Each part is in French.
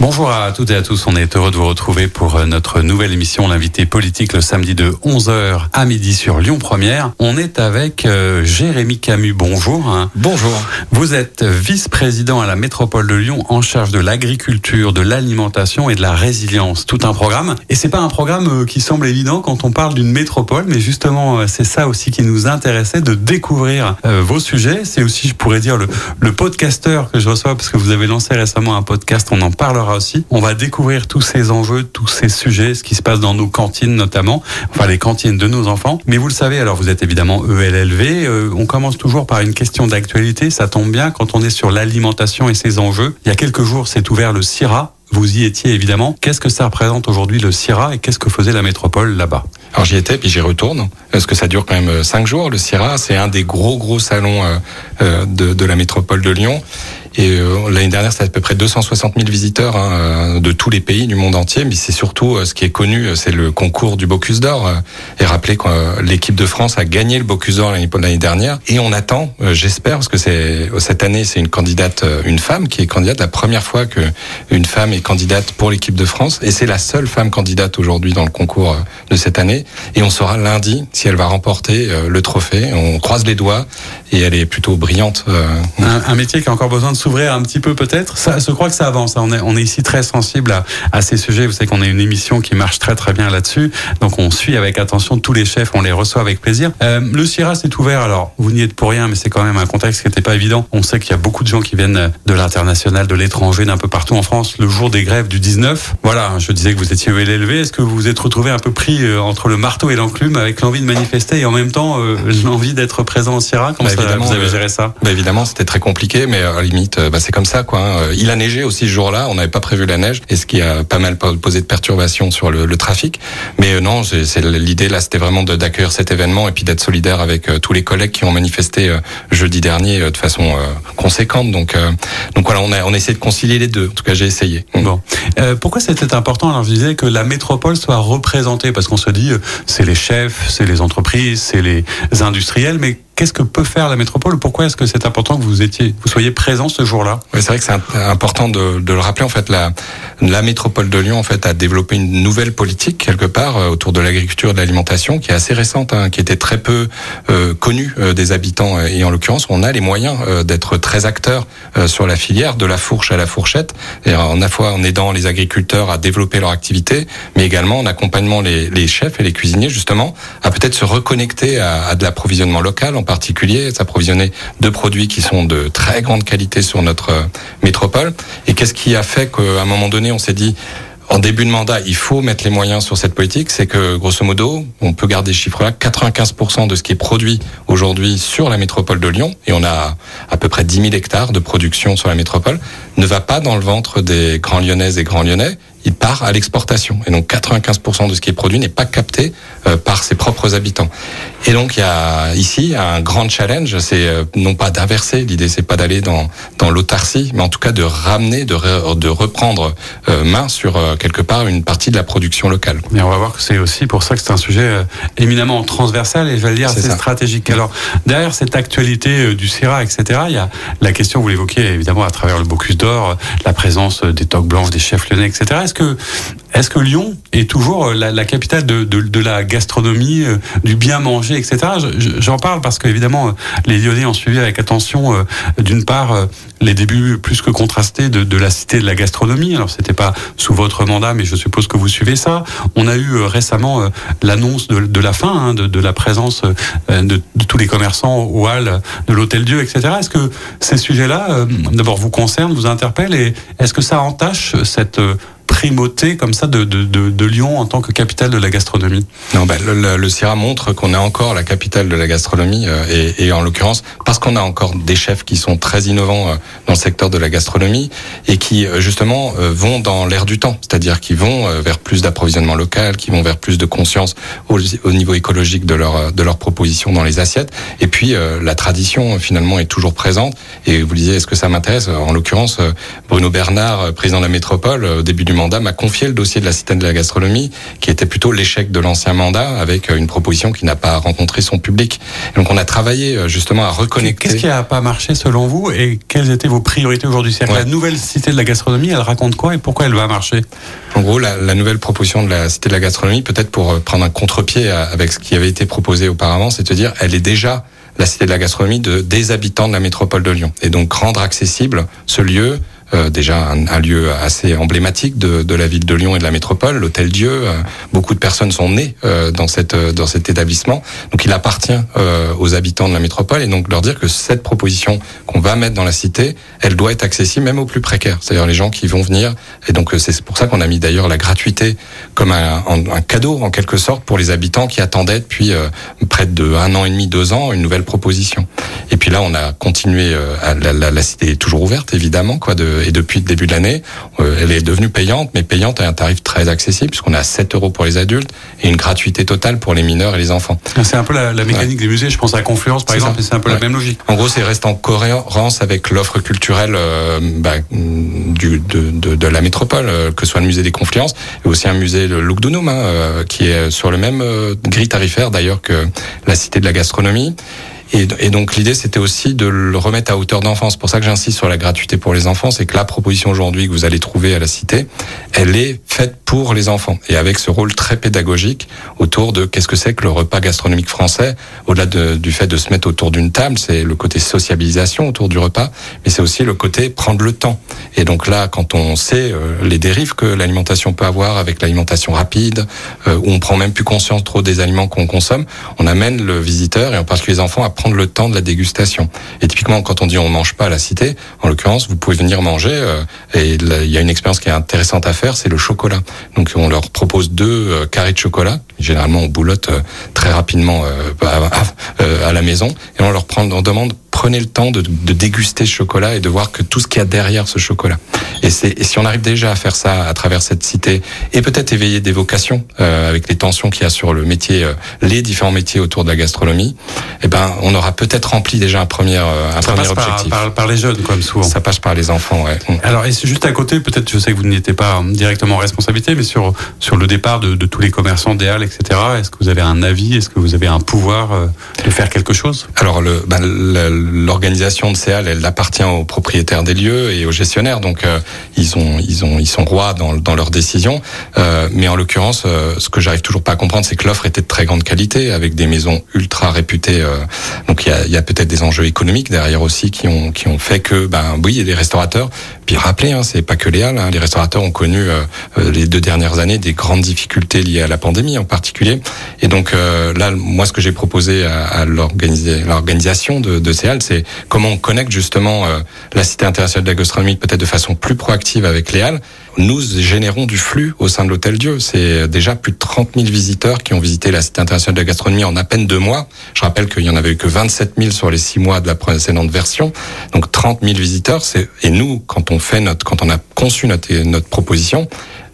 Bonjour à toutes et à tous, on est heureux de vous retrouver pour euh, notre nouvelle émission L'invité politique le samedi de 11h à midi sur Lyon Première. On est avec euh, Jérémy Camus, bonjour. Bonjour. Vous êtes vice-président à la métropole de Lyon en charge de l'agriculture, de l'alimentation et de la résilience. Tout un programme. Et c'est pas un programme euh, qui semble évident quand on parle d'une métropole, mais justement c'est ça aussi qui nous intéressait de découvrir euh, vos sujets. C'est aussi, je pourrais dire, le, le podcasteur que je reçois parce que vous avez lancé récemment un podcast, on en parlera aussi. On va découvrir tous ces enjeux, tous ces sujets, ce qui se passe dans nos cantines notamment, enfin les cantines de nos enfants. Mais vous le savez, alors vous êtes évidemment ELLV. Euh, on commence toujours par une question d'actualité. Ça tombe bien quand on est sur l'alimentation et ses enjeux. Il y a quelques jours, s'est ouvert le CIRA. Vous y étiez évidemment. Qu'est-ce que ça représente aujourd'hui le CIRA et qu'est-ce que faisait la métropole là-bas? Alors j'y étais puis j'y retourne parce que ça dure quand même euh, cinq jours. Le CIRA, c'est un des gros gros salons euh, de la métropole de Lyon. Et euh, l'année dernière, c'était à peu près 260 000 visiteurs hein, euh, de tous les pays du monde entier. Mais c'est surtout euh, ce qui est connu, euh, c'est le concours du Bocuse d'Or. euh, Et rappelez que l'équipe de France a gagné le Bocuse d'Or l'année dernière. Et on attend, j'espère, parce que c'est cette année, c'est une candidate, une femme qui est candidate. La première fois que une femme est candidate pour l'équipe de France. Et c'est la seule femme candidate aujourd'hui dans le concours de cette année. Et on saura lundi si elle va remporter le trophée. On croise les doigts et elle est plutôt brillante. euh, un, un métier qui a encore besoin de s'ouvrir un petit peu peut-être? Ça, je crois que ça avance. On est, on est ici très sensible à, à ces sujets. Vous savez qu'on a une émission qui marche très très bien là-dessus. Donc on suit avec attention tous les chefs, on les reçoit avec plaisir. Euh, le CIRA s'est ouvert. Alors vous n'y êtes pour rien, mais c'est quand même un contexte qui n'était pas évident. On sait qu'il y a beaucoup de gens qui viennent de l'international, de l'étranger, d'un peu partout en France. Le jour des grèves du 19. Voilà, je disais que vous étiez ELLV. Est-ce que vous vous êtes retrouvé un peu pris euh, entre le marteau et l'enclume avec l'envie de manifester et en même temps euh, l'envie d'être présent au CIRA Comment Bah, ça, évidemment, vous avez euh, géré ça Bah évidemment, c'était très compliqué, mais euh, à la limite, euh, bah, c'est comme ça, quoi. hein. Il a neigé aussi ce jour-là. On n'avait pas prévu la neige, et ce qui a pas mal po- posé de perturbations sur le, le trafic. Mais non, c'est l'idée là, c'était vraiment d'accueillir cet événement et puis d'être solidaire avec tous les collègues qui ont manifesté jeudi dernier de façon conséquente. Donc, euh, donc voilà, on a on a essayé de concilier les deux. En tout cas, j'ai essayé. Bon. Euh, pourquoi c'était important Alors je disais que la métropole soit représentée? Parce qu'on se dit c'est les chefs, c'est les entreprises, c'est les industriels, mais qu'est-ce que peut faire la métropole Pourquoi est-ce que c'est important que vous étiez, vous soyez présent ce jour-là? Oui, c'est vrai que c'est important de, de le rappeler. En fait, la, la métropole de Lyon en fait a développé une nouvelle politique quelque part euh, autour de l'agriculture et de l'alimentation qui est assez récente, hein, qui était très peu euh, connue euh, des habitants. euh, Et en l'occurrence, on a les moyens euh, d'être très acteurs euh, sur la filière, de la fourche à la fourchette, et en à fois en aidant les agriculteurs à développer leur activité, mais également en accompagnant les, les chefs et les cuisiniers justement à peut-être se reconnecter à, à de l'approvisionnement local particulier, s'approvisionner de produits qui sont de très grande qualité sur notre euh, métropole. Et qu'est-ce qui a fait qu'à un moment donné, on s'est dit en début de mandat, il faut mettre les moyens sur cette politique? C'est que, grosso modo, on peut garder ces chiffres-là, 95% de ce qui est produit aujourd'hui sur la métropole de Lyon, et on a à peu près 10 000 hectares de production sur la métropole, ne va pas dans le ventre des grands lyonnaises et grands lyonnais. Il part à l'exportation. Et donc 95% de ce qui est produit n'est pas capté euh, par ses propres habitants. Et donc il y a ici un grand challenge, c'est euh, non pas d'inverser, l'idée c'est pas d'aller dans dans l'autarcie, mais en tout cas de ramener, de, re- de reprendre euh, main sur quelque part une partie de la production locale. Mais on va voir que c'est aussi pour ça que c'est un sujet éminemment transversal et je vais le dire assez ça. stratégique. Alors derrière cette actualité du CIRA, etc., il y a la question, vous l'évoquiez évidemment à travers le Bocuse d'Or, la présence des toques blanches, des chefs lyonnais, etc. Est-ce que est-ce que Lyon est toujours euh, la, capitale de, de, de la gastronomie, euh, du bien manger, etc. Je- je- J'en parle parce qu'évidemment, euh, les Lyonnais ont suivi avec attention, d'une part, les débuts plus que contrastés de, de la cité de la gastronomie. Alors, c'était pas sous votre mandat, mais je suppose que vous suivez ça. On a eu récemment l'annonce de, la fin, hein, de, la présence de, tous les commerçants au hall de l'Hôtel Dieu, etc. Est-ce que ces sujets-là, d'abord, vous concernent, vous interpellent, et est-ce que ça entache cette primauté comme ça de, de, de, de Lyon en tant que capitale de la gastronomie Non, ben, le, le, le CIRA montre qu'on est encore la capitale de la gastronomie euh, et, et en l'occurrence parce qu'on a encore des chefs qui sont très innovants euh, dans le secteur de la gastronomie et qui euh, justement euh, vont dans l'air du temps, c'est-à-dire qui vont euh, vers plus d'approvisionnement local, qui vont vers plus de conscience au, au niveau écologique de leur de leurs propositions dans les assiettes. Et puis euh, la tradition finalement est toujours présente. Et vous disiez est-ce que ça m'intéresse? En l'occurrence, Bruno Bernard, président de la métropole, au début du du mandat, m'a confié le dossier de la Cité de la gastronomie, qui était plutôt l'échec de l'ancien mandat, avec une proposition qui n'a pas rencontré son public. donc on a travaillé justement à reconnecter. Qu'est-ce qui n'a pas marché selon vous et quelles étaient vos priorités aujourd'hui? La nouvelle Cité de la gastronomie, elle raconte quoi et pourquoi elle va marcher? En gros, la, la, nouvelle proposition de la Cité de la gastronomie, peut-être pour prendre un contre-pied avec ce qui avait été proposé auparavant, c'est de dire elle est déjà la Cité de la gastronomie de, des habitants de la métropole de Lyon. Et donc rendre accessible ce lieu euh, déjà un, lieu assez emblématique de, la ville de Lyon et de la métropole, l'Hôtel Dieu. Euh, beaucoup de personnes sont nées euh, dans cet établissement, donc il appartient aux habitants de la métropole et donc leur dire que cette proposition qu'on va mettre dans la cité, elle doit être accessible même aux plus précaires, c'est-à-dire les gens qui vont venir. Et donc c'est pour ça qu'on a mis d'ailleurs la gratuité comme un, cadeau en quelque sorte pour les habitants qui attendaient depuis près de un an et demi, deux ans une nouvelle proposition. Et puis là, on a continué. À la, cité est toujours ouverte évidemment, quoi, et depuis le début de l'année, euh, elle est devenue payante, mais payante à un tarif très accessible, puisqu'on a 7 euros pour les adultes et une gratuité totale pour les mineurs et les enfants. C'est un peu la, mécanique des musées, je pense à Confluence par exemple, c'est un peu la même logique. En gros, c'est reste en cohérence avec l'offre culturelle euh, bah, du, de, de, de, la métropole, euh, que ce soit le musée des Confluences, et aussi un musée, le Look hein, qui est sur le même grille tarifaire d'ailleurs que la Cité de la Gastronomie. Et, donc l'idée, c'était aussi de le remettre à hauteur d'enfance. C'est pour ça que j'insiste sur la gratuité pour les enfants, c'est que la proposition aujourd'hui que vous allez trouver à la Cité, elle est faite pour les enfants et avec ce rôle très pédagogique autour de qu'est-ce que c'est que le repas gastronomique français. Au-delà de, du fait de se mettre autour d'une table, c'est le côté sociabilisation autour du repas, mais c'est aussi le côté prendre le temps. Et donc là, quand on sait euh, les dérives que l'alimentation peut avoir avec l'alimentation rapide, euh, où on prend même plus conscience trop des aliments qu'on consomme, on amène le visiteur et en particulier les enfants prendre le temps de la dégustation. Et typiquement, quand on dit on mange pas à la cité, en l'occurrence, vous pouvez venir manger. Euh, et il y a une expérience qui est intéressante à faire, c'est le chocolat. Donc on leur propose deux euh, carrés de chocolat. Généralement, on boulotte euh, très rapidement à, la maison et on leur prend, on demande prenez le temps de, de, déguster ce chocolat et de voir que tout ce qu'il y a derrière ce chocolat. Et, et, si on arrive déjà à faire ça à travers cette cité et peut-être éveiller des vocations euh, avec les tensions qu'il y a sur le métier, euh, les différents métiers autour de la gastronomie, eh ben on aura peut-être rempli déjà un premier, euh, un ça premier passe objectif. Par, par, par, les jeunes, comme souvent. Ça passe par les enfants, ouais. Mm. Alors, et juste à côté, peut-être, je sais que vous n'étiez pas directement en responsabilité, mais sur sur le départ de, de tous les commerçants des halles, etc. Est-ce que vous avez un avis? Est-ce que vous avez un pouvoir de faire quelque chose? Alors, le, ben, l'organisation de ces elle appartient aux propriétaires des lieux et aux gestionnaires, donc euh, ils ont, ils ont, ils sont rois dans, dans leurs décisions. Euh, mais en l'occurrence, euh, ce que j'arrive toujours pas à comprendre, c'est que l'offre était de très grande qualité, avec des maisons ultra réputées. Euh, donc il y a, y a peut-être des enjeux économiques derrière aussi qui ont, qui ont fait que, ben oui, il y a des restaurateurs. Puis rappelez, hein, c'est pas que les halles. Hein, les restaurateurs ont connu les deux dernières années des grandes difficultés liées à la pandémie en particulier. Et donc là, moi, ce que j'ai proposé à, à l'organisation de, de ces halles, c'est comment on connecte justement euh, la Cité internationale de la gastronomie peut-être de façon plus proactive avec les Halles. Nous générons du flux au sein de l'Hôtel Dieu. C'est déjà plus de 30 000 visiteurs qui ont visité la Cité internationale de la gastronomie en à peine deux mois. Je rappelle qu'il y en avait eu que 27 000 sur les six mois de la précédente version. Donc 30 000 visiteurs. Et nous, quand on fait notre, quand on a conçu notre, notre proposition,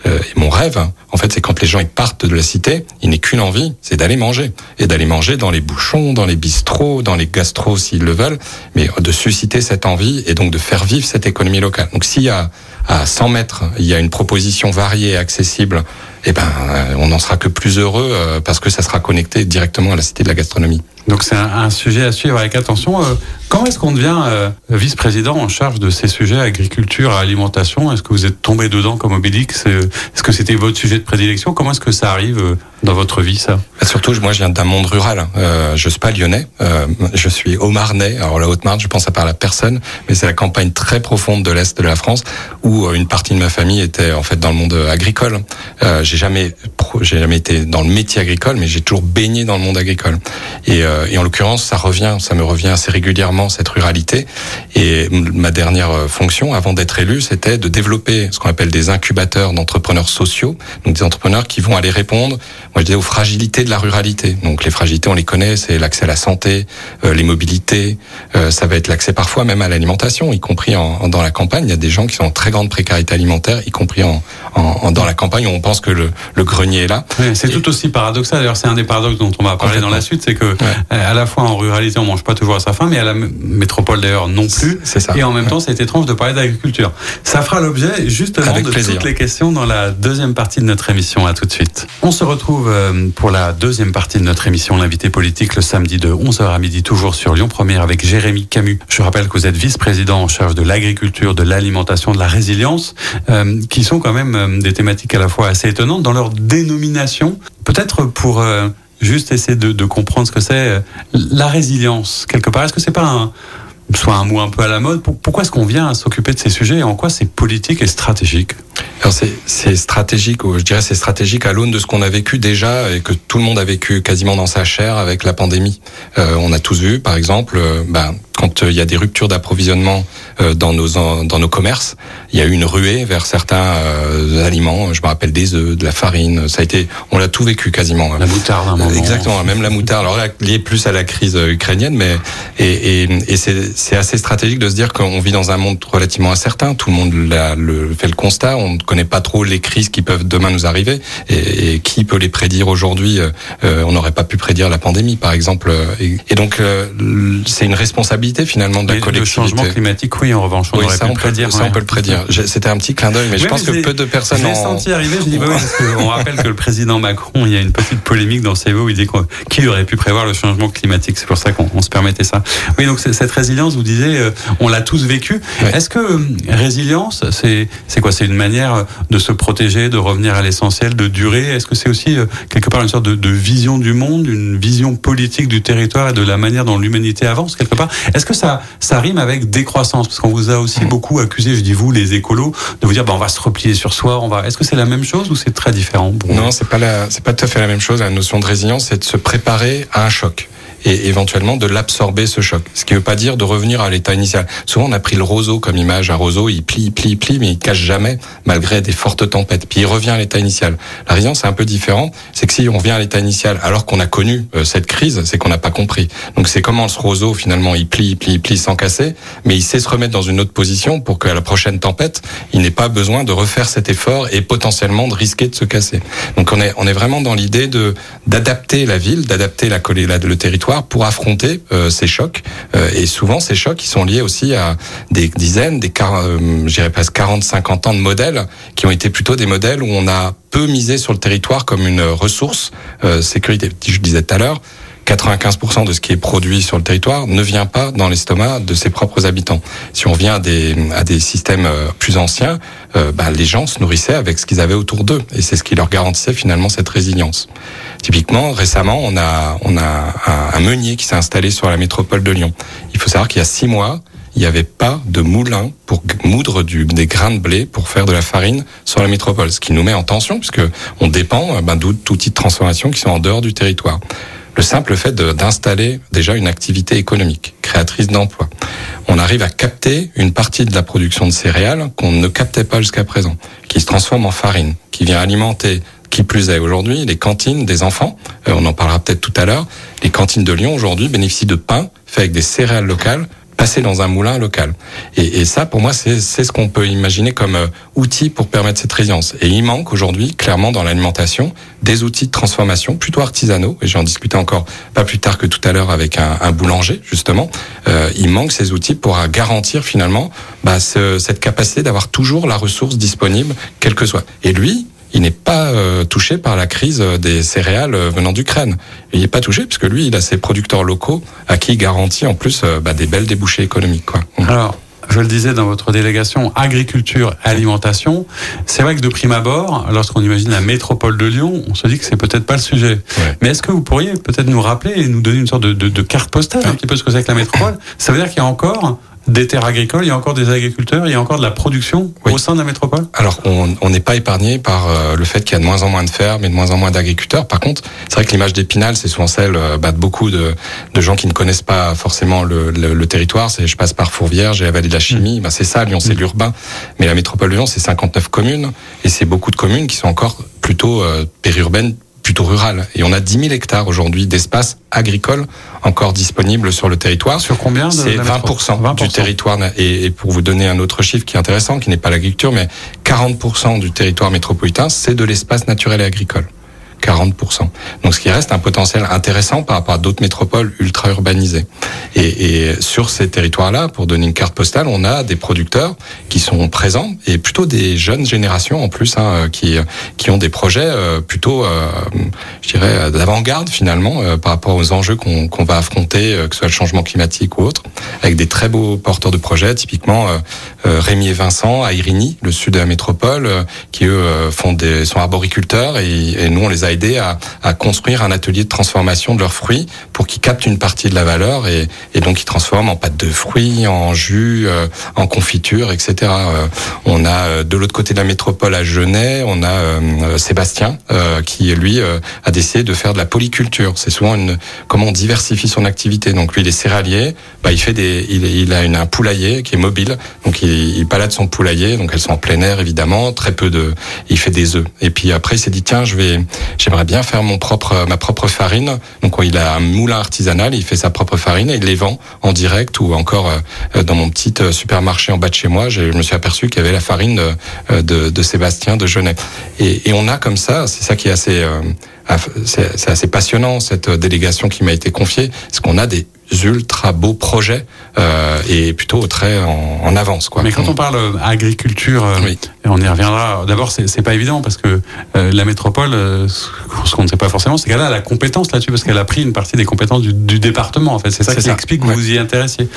euh, et mon rêve, en fait, c'est quand les gens ils partent de la cité, il n'est qu'une envie, c'est d'aller manger et d'aller manger dans les bouchons, dans les bistrots, dans les gastros s'ils le veulent, mais de susciter cette envie et donc de faire vivre cette économie locale. Donc s'il y a à 100 mètres, il y a une proposition variée et accessible, eh ben, euh, on n'en sera que plus heureux euh, parce que ça sera connecté directement à la cité de la gastronomie. Donc c'est un, un, sujet à suivre avec attention. Euh, quand est-ce qu'on devient euh, vice-président en charge de ces sujets agriculture, alimentation? Est-ce que vous êtes tombé dedans comme Obélix? Est-ce que c'était votre sujet de prédilection? Comment est-ce que ça arrive dans votre vie ça? Bah, Surtout, moi je viens d'un monde rural. Euh, je suis pas lyonnais, euh, je suis au Marnais. Alors la Haute-Marne, je pense à parler à personne, mais c'est la campagne très profonde de l'est de la France où une partie de ma famille était en fait dans le monde agricole. Euh, j'ai jamais, j'ai jamais été dans le métier agricole, mais j'ai toujours baigné dans le monde agricole. Et euh, en l'occurrence, ça revient, ça me revient assez régulièrement cette ruralité. Et ma dernière euh, fonction, avant d'être élu, c'était de développer ce qu'on appelle des incubateurs d'entrepreneurs sociaux. Donc des entrepreneurs qui vont aller répondre, moi je dis aux fragilités de la ruralité. Donc les fragilités, on les connaît, c'est l'accès à la santé, euh, les mobilités, euh, ça va être l'accès parfois même à l'alimentation, y compris en, dans la campagne. Il y a des gens qui sont en très grande précarité alimentaire, y compris en, en dans la campagne où on pense que le, le grenier est là. c'est tout aussi paradoxal. D'ailleurs, c'est un des paradoxes dont on va parler dans la suite, c'est que à la fois en ruralité, on mange pas toujours à sa faim, mais à la métropole d'ailleurs non plus. C'est ça. Et en même temps, c'est étrange de parler d'agriculture. Ça fera l'objet justement de toutes les questions dans la deuxième partie de notre émission. À tout de suite. On se retrouve euh, pour la deuxième partie de notre émission, l'invité politique, le samedi de 11h à midi, toujours sur Lyon Première avec Jérémy Camus. Je rappelle que vous êtes vice-président en charge de l'agriculture, de l'alimentation, de la résilience, euh, qui sont quand même euh, des thématiques à la fois assez étonnantes dans leur dénomination. Peut-être pour juste essayer de, comprendre ce que c'est la résilience quelque part. Est-ce que c'est pas un soit un mot un peu à la mode? Pourquoi est-ce qu'on vient s'occuper de ces sujets? Et en quoi c'est politique et stratégique? C'est stratégique, je dirais c'est stratégique à l'aune de ce qu'on a vécu déjà et que tout le monde a vécu quasiment dans sa chair avec la pandémie. Euh, on a tous vu, par exemple, euh, ben, quand euh, il y a des ruptures d'approvisionnement euh, dans nos dans nos commerces, il y a eu une ruée vers certains euh, aliments. Je me rappelle des œufs, de la farine. Ça a été, on l'a tout vécu quasiment. La moutarde, un moment. Exactement, même la moutarde. Alors lié plus à la crise ukrainienne, mais et, et, et c'est assez stratégique de se dire qu'on vit dans un monde relativement incertain. Tout le monde le, fait le constat. On ne connaît pas trop les crises qui peuvent demain nous arriver et, et qui peut les prédire aujourd'hui. on n'aurait pas pu prédire la pandémie, par exemple. Et, donc c'est une responsabilité finalement de la collectivité. Le changement climatique, oui, en revanche, on aurait pu le prédire. Ça, on peut le prédire. C'était un petit clin d'œil, mais je pense que peu de personnes. Je l'ai senti arriver. Je dis, bah oui, parce qu'on rappelle que le président Macron, il y a une petite polémique dans ses mots où il dit qui aurait pu prévoir le changement climatique. C'est pour ça qu'on se permettait ça. Oui, donc cette résilience, vous disiez, euh, on l'a tous vécu. Est-ce que euh, résilience, c'est c'est quoi? C'est une manière de se protéger, de revenir à l'essentiel, de durer? Est-ce que c'est aussi euh, quelque part une sorte de, de vision du monde, une vision politique du territoire et de la manière dont l'humanité avance quelque part? Est-ce que ça, ça rime avec décroissance? Parce qu'on vous a aussi beaucoup accusé, je dis vous, les écolos, de vous dire bah, on va se replier sur soi. On va. Est-ce que c'est la même chose ou c'est très différent Non, c'est pas la, c'est pas tout à fait la même chose. La notion de résilience, c'est de se préparer à un choc et éventuellement de l'absorber ce choc. Ce qui ne veut pas dire de revenir à l'état initial. Souvent on a pris le roseau comme image. Un roseau, il plie, plie, plie, mais il cache jamais malgré des fortes tempêtes. Puis il revient à l'état initial. La résilience c'est un peu différent. C'est que si on vient à l'état initial alors qu'on a connu euh, cette crise, c'est qu'on n'a pas compris. Donc c'est comment ce roseau finalement il plie, plie, plie sans casser, mais il sait se remettre dans une autre position pour qu'à la prochaine tempête, il n'ait pas besoin de refaire cet effort et potentiellement de risquer de se casser. Donc on est on est vraiment dans l'idée de d'adapter la ville, d'adapter la, la le territoire pour affronter euh, ces chocs. Euh, et souvent, ces chocs, ils sont liés aussi à des dizaines, des euh, j'irais presque 40, 50 ans de modèles qui ont été plutôt des modèles où on a peu misé sur le territoire comme une ressource sécurité. Je disais tout à l'heure, 95% de ce qui est produit sur le territoire ne vient pas dans l'estomac de ses propres habitants. Si on vient à des, à des systèmes euh, plus anciens, euh, bah, les gens se nourrissaient avec ce qu'ils avaient autour d'eux, et c'est ce qui leur garantissait finalement cette résilience. Typiquement, récemment, on a, on a un, un meunier qui s'est installé sur la métropole de Lyon. Il faut savoir qu'il y a six mois, il n'y avait pas de moulin pour moudre du, des grains de blé pour faire de la farine sur la métropole, ce qui nous met en tension puisque on dépend euh, ben, d'outils de transformation qui sont en dehors du territoire. Le simple fait d'installer déjà une activité économique, créatrice d'emplois. On arrive à capter une partie de la production de céréales qu'on ne captait pas jusqu'à présent, qui se transforme en farine, qui vient alimenter qui plus est aujourd'hui, les cantines des enfants, euh, on en parlera peut-être tout à l'heure, les cantines de Lyon aujourd'hui bénéficient de pain fait avec des céréales locales passer dans un moulin local. Et, ça, pour moi, c'est ce qu'on peut imaginer comme euh, outil pour permettre cette résilience. Et il manque aujourd'hui, clairement, dans l'alimentation, des outils de transformation plutôt artisanaux. Et j'en discutais encore pas plus tard que tout à l'heure avec un, un, boulanger, justement. Euh, il manque ces outils pour garantir finalement bah, ce, cette capacité d'avoir toujours la ressource disponible, quelle que soit. Et lui, il n'est pas euh, touché par la crise des céréales euh, venant d'Ukraine. Il n'est pas touché puisque lui, il a ses producteurs locaux à qui il garantit en plus euh, bah, des belles débouchés économiques. Quoi. Alors, je le disais dans votre délégation agriculture alimentation, c'est vrai que de prime abord, lorsqu'on imagine la métropole de Lyon, on se dit que c'est peut-être pas le sujet. Mais est-ce que vous pourriez peut-être nous rappeler et nous donner une sorte de, de, de carte postale un petit peu ce que c'est que la métropole? Ça veut dire qu'il y a encore des terres agricoles, il y a encore des agriculteurs, il y a encore de la production au sein de la métropole? Alors, on n'est pas épargné par euh, le fait qu'il y a de moins en moins de fermes et de moins en moins d'agriculteurs. Par contre, c'est vrai que l'image d'Épinal, c'est souvent celle euh, bah, de beaucoup de, de, gens qui ne connaissent pas forcément le, le, le territoire. C'est je passe par Fourvière, j'ai la vallée de la chimie. Bah, c'est ça, Lyon, c'est mmh. l'urbain. Mais la métropole de Lyon, c'est 59 communes et c'est beaucoup de communes qui sont encore plutôt euh, périurbaines plutôt rural. Et on a 10 000 hectares aujourd'hui d'espace agricole encore disponible sur le territoire. Sur combien C'est 20%, du territoire. Et, pour vous donner un autre chiffre qui est intéressant, qui n'est pas l'agriculture, mais 40% du territoire métropolitain, c'est de l'espace naturel et agricole. 40%. Donc ce qui reste un potentiel intéressant par rapport à d'autres métropoles ultra urbanisées. Et, et sur ces territoires-là, pour donner une carte postale, on a des producteurs qui sont présents et plutôt des jeunes générations en plus hein, qui qui ont des projets euh, plutôt, euh, je dirais, d'avant-garde finalement euh, par rapport aux enjeux qu'on qu'on va affronter, que ce soit le changement climatique ou autre, avec des très beaux porteurs de projets, typiquement Rémi et Vincent à Irigny, le sud de la métropole, qui eux font des sont arboriculteurs et, et nous on les a aider à, à, construire un atelier de transformation de leurs fruits pour qu'ils captent une partie de la valeur et, et donc ils transforment en pâte de fruits, en jus, euh, en confiture, etc. Euh, on a euh, de l'autre côté de la métropole à Genève, on a Sébastien qui lui a décidé de faire de la polyculture. C'est souvent une comment on diversifie son activité. Donc lui il est céréalier, bah, il fait des, il, il a une, un poulailler qui est mobile, donc il, il balade son poulailler, donc elles sont en plein air évidemment, très peu de, il fait des œufs. Et puis après il s'est dit tiens je vais j'aimerais bien faire mon propre, ma propre farine. Donc il a un moulin artisanal, il fait sa propre farine et il les vend en direct ou encore euh, dans mon petit euh, supermarché en bas de chez moi. Je me suis aperçu qu'il y avait la farine de, euh, de, Sébastien de Genève. Et, et, on a comme ça, c'est ça qui est assez, c'est assez passionnant cette délégation qui m'a été confiée, c'est qu'on a des ultra beaux projets euh, et plutôt très en, en, avance. Quoi. Mais quand on parle euh, agriculture, euh, oui. on y reviendra. D'abord, c'est pas évident parce que euh, la métropole, euh, ce qu'on ne sait pas forcément, c'est qu'elle a la compétence là-dessus parce qu'elle a pris une partie des compétences du, du département. En fait, c'est ça qui ça. explique que ouais. vous vous y intéressiez.